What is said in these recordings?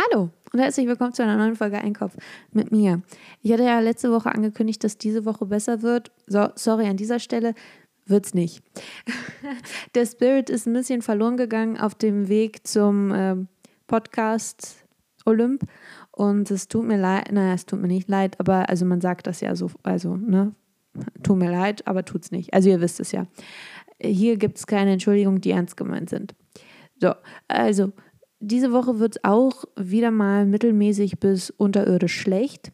Hallo und herzlich willkommen zu einer neuen Folge Einkopf mit mir. Ich hatte ja letzte Woche angekündigt, dass diese Woche besser wird. So, sorry an dieser Stelle, wird's nicht. Der Spirit ist ein bisschen verloren gegangen auf dem Weg zum äh, Podcast Olymp und es tut mir leid, naja, es tut mir nicht leid, aber also man sagt das ja so, also, ne, tut mir leid, aber tut's nicht. Also ihr wisst es ja. Hier gibt es keine Entschuldigungen, die ernst gemeint sind. So, also diese Woche wird es auch wieder mal mittelmäßig bis unterirdisch schlecht.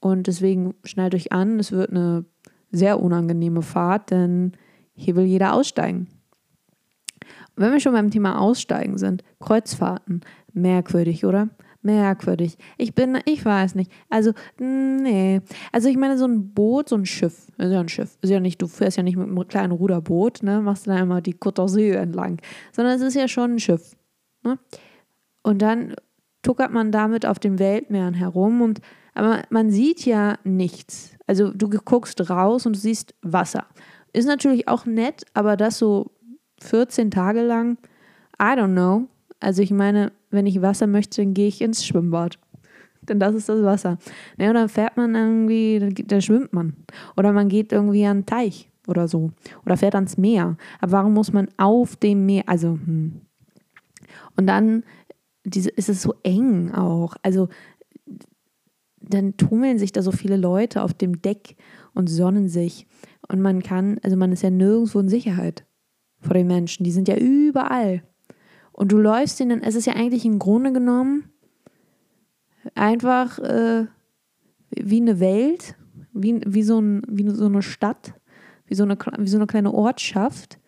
Und deswegen schnallt euch an, es wird eine sehr unangenehme Fahrt, denn hier will jeder aussteigen. Und wenn wir schon beim Thema Aussteigen sind, Kreuzfahrten, merkwürdig, oder? Merkwürdig. Ich bin, ich weiß nicht. Also, nee. Also, ich meine, so ein Boot, so ein Schiff, ist ja ein Schiff. Ist ja nicht, du fährst ja nicht mit einem kleinen Ruderboot, ne? Machst dann einmal die Côte entlang. Sondern es ist ja schon ein Schiff. Ne? Und dann tuckert man damit auf den Weltmeeren herum und aber man sieht ja nichts. Also du guckst raus und du siehst Wasser. Ist natürlich auch nett, aber das so 14 Tage lang, I don't know. Also ich meine, wenn ich Wasser möchte, dann gehe ich ins Schwimmbad. Denn das ist das Wasser. Ja, dann fährt man irgendwie, da schwimmt man. Oder man geht irgendwie an den Teich oder so. Oder fährt ans Meer. Aber warum muss man auf dem Meer, also, hm. Und dann diese, ist es so eng auch. Also dann tummeln sich da so viele Leute auf dem Deck und sonnen sich. Und man kann, also man ist ja nirgendwo in Sicherheit vor den Menschen. Die sind ja überall. Und du läufst ihnen, es ist ja eigentlich im Grunde genommen einfach äh, wie eine Welt, wie, wie, so ein, wie so eine Stadt, wie so eine, wie so eine kleine Ortschaft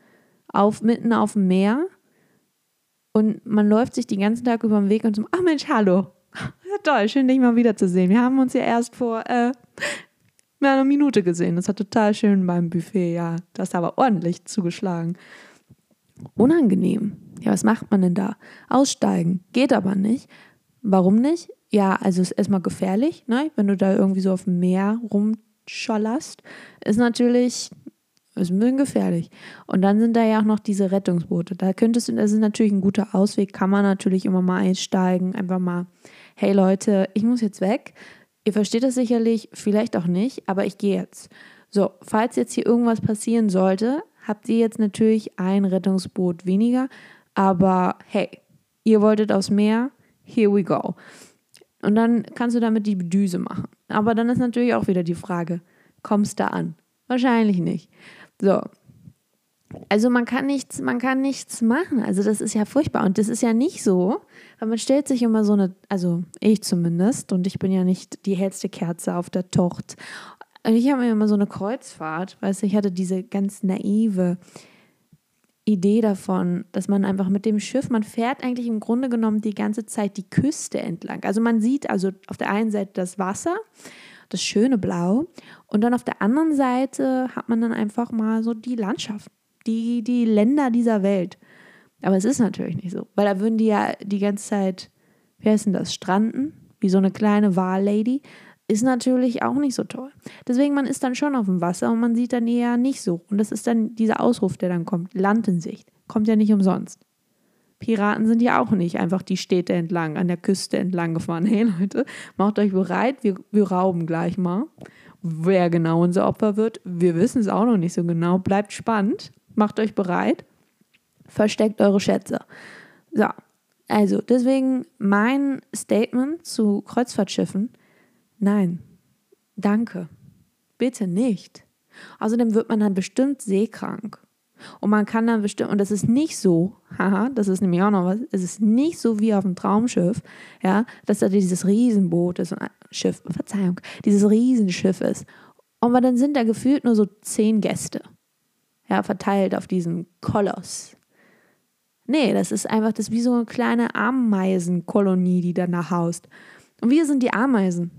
auf, mitten auf dem Meer und man läuft sich den ganzen Tag über den Weg und so, ach Mensch, hallo. Ja, toll, schön, dich mal wiederzusehen. Wir haben uns ja erst vor äh, einer Minute gesehen. Das war total schön beim Buffet, ja. Das hat aber ordentlich zugeschlagen. Unangenehm. Ja, was macht man denn da? Aussteigen. Geht aber nicht. Warum nicht? Ja, also ist erstmal gefährlich, ne? wenn du da irgendwie so auf dem Meer rumschollerst. Ist natürlich ist ein bisschen gefährlich. Und dann sind da ja auch noch diese Rettungsboote. Da könntest du, das ist natürlich ein guter Ausweg, kann man natürlich immer mal einsteigen, einfach mal, hey Leute, ich muss jetzt weg. Ihr versteht das sicherlich, vielleicht auch nicht, aber ich gehe jetzt. So, falls jetzt hier irgendwas passieren sollte, habt ihr jetzt natürlich ein Rettungsboot weniger, aber hey, ihr wolltet aufs Meer, here we go. Und dann kannst du damit die Düse machen. Aber dann ist natürlich auch wieder die Frage, kommst du an? Wahrscheinlich nicht. So. Also man kann nichts, man kann nichts machen. Also das ist ja furchtbar. Und das ist ja nicht so, weil man stellt sich immer so eine, also ich zumindest, und ich bin ja nicht die hellste Kerze auf der Tocht. Ich habe mir immer so eine Kreuzfahrt, weißt du, ich hatte diese ganz naive Idee davon, dass man einfach mit dem Schiff, man fährt eigentlich im Grunde genommen die ganze Zeit die Küste entlang. Also man sieht also auf der einen Seite das Wasser das schöne Blau. Und dann auf der anderen Seite hat man dann einfach mal so die Landschaft, die, die Länder dieser Welt. Aber es ist natürlich nicht so, weil da würden die ja die ganze Zeit, wie heißt denn das, stranden, wie so eine kleine Wahllady. Ist natürlich auch nicht so toll. Deswegen, man ist dann schon auf dem Wasser und man sieht dann eher nicht so. Und das ist dann dieser Ausruf, der dann kommt, Land in Sicht. Kommt ja nicht umsonst. Piraten sind ja auch nicht einfach die Städte entlang, an der Küste entlang gefahren. Hey Leute, macht euch bereit, wir, wir rauben gleich mal. Wer genau unser Opfer wird, wir wissen es auch noch nicht so genau. Bleibt spannend, macht euch bereit, versteckt eure Schätze. So, also deswegen mein Statement zu Kreuzfahrtschiffen, nein, danke, bitte nicht. Außerdem wird man dann bestimmt seekrank. Und man kann dann bestimmt, und das ist nicht so, haha, das ist nämlich auch noch was, es ist nicht so wie auf dem Traumschiff, ja, dass da dieses Riesenboot ist, Schiff, Verzeihung, dieses Riesenschiff ist. Und dann sind da gefühlt nur so zehn Gäste, ja, verteilt auf diesem Koloss. Nee, das ist einfach, das ist wie so eine kleine Ameisenkolonie, die danach haust. Und wir sind die Ameisen.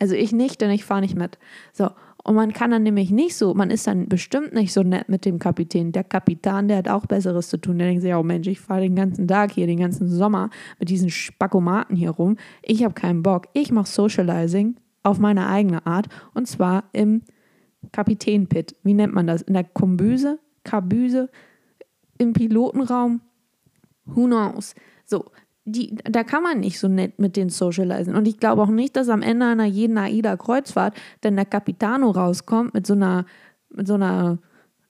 Also ich nicht, denn ich fahre nicht mit. So, und man kann dann nämlich nicht so, man ist dann bestimmt nicht so nett mit dem Kapitän. Der Kapitän, der hat auch Besseres zu tun. Der denkt sich, oh Mensch, ich fahre den ganzen Tag hier, den ganzen Sommer mit diesen Spakomaten hier rum. Ich habe keinen Bock. Ich mache Socializing auf meine eigene Art und zwar im Kapitänpit. Wie nennt man das? In der Kombüse? Kabüse? Im Pilotenraum? Who knows? So, die, da kann man nicht so nett mit den socialisen. Und ich glaube auch nicht, dass am Ende einer jeden AIDA-Kreuzfahrt dann der Capitano rauskommt mit so einer, mit so einer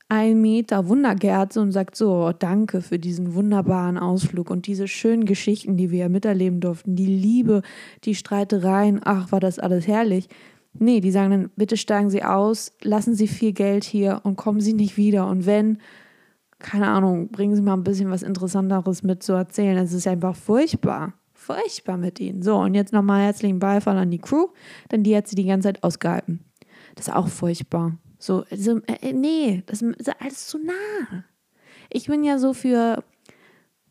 ein Meter Wunderkerze und sagt so, oh, danke für diesen wunderbaren Ausflug und diese schönen Geschichten, die wir miterleben durften, die Liebe, die Streitereien, ach, war das alles herrlich. Nee, die sagen dann, bitte steigen Sie aus, lassen Sie viel Geld hier und kommen Sie nicht wieder. Und wenn, keine Ahnung, bringen Sie mal ein bisschen was Interessanteres mit zu erzählen. Es ist einfach furchtbar. Furchtbar mit Ihnen. So, und jetzt nochmal herzlichen Beifall an die Crew, denn die hat sie die ganze Zeit ausgehalten. Das ist auch furchtbar. So, also, äh, nee, das ist alles zu nah. Ich bin ja so für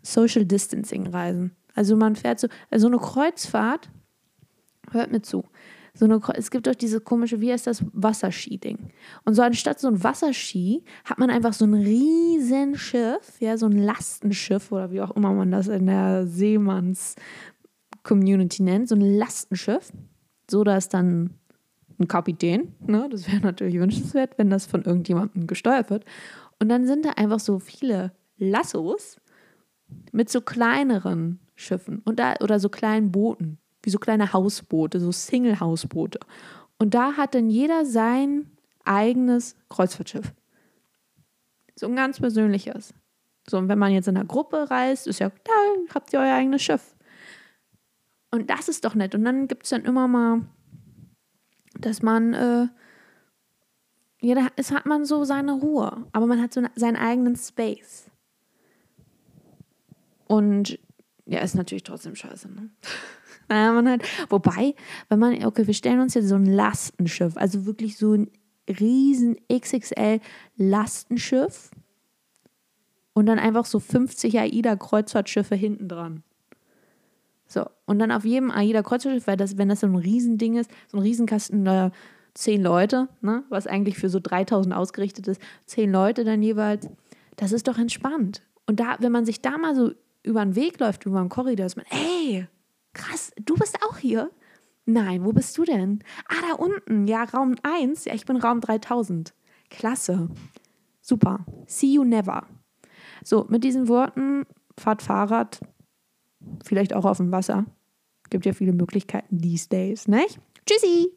Social Distancing Reisen. Also man fährt so, also eine Kreuzfahrt, hört mir zu, so eine, es gibt doch diese komische, wie heißt das, Wasserski-Ding. Und so anstatt so ein Wasserski hat man einfach so ein riesen Schiff, ja, so ein Lastenschiff oder wie auch immer man das in der Seemanns-Community nennt, so ein Lastenschiff, so dass dann ein Kapitän, ne, das wäre natürlich wünschenswert, wenn das von irgendjemandem gesteuert wird. Und dann sind da einfach so viele Lassos mit so kleineren Schiffen und da, oder so kleinen Booten wie so kleine Hausboote, so Single-Hausboote. Und da hat dann jeder sein eigenes Kreuzfahrtschiff. So ein ganz persönliches. So, und wenn man jetzt in einer Gruppe reist, ist ja, da habt ihr euer eigenes Schiff. Und das ist doch nett. Und dann gibt es dann immer mal, dass man, äh, da ist, hat man so seine Ruhe, aber man hat so seinen eigenen Space. Und ja, ist natürlich trotzdem scheiße, ne? Man hat, wobei, wenn man, okay, wir stellen uns jetzt so ein Lastenschiff, also wirklich so ein riesen XXL Lastenschiff und dann einfach so 50 AIDA-Kreuzfahrtschiffe hinten dran. So, und dann auf jedem AIDA-Kreuzfahrtschiff, weil das, wenn das so ein Riesending ist, so ein Riesenkasten, da zehn Leute, ne, was eigentlich für so 3000 ausgerichtet ist, zehn Leute dann jeweils, das ist doch entspannt. Und da, wenn man sich da mal so über den Weg läuft, über einen Korridor, ist man, ey, krass, du bist auch hier? Nein, wo bist du denn? Ah, da unten. Ja, Raum 1. Ja, ich bin Raum 3000. Klasse. Super. See you never. So, mit diesen Worten, fahrt Fahrrad, vielleicht auch auf dem Wasser. Gibt ja viele Möglichkeiten these days, nicht? Tschüssi!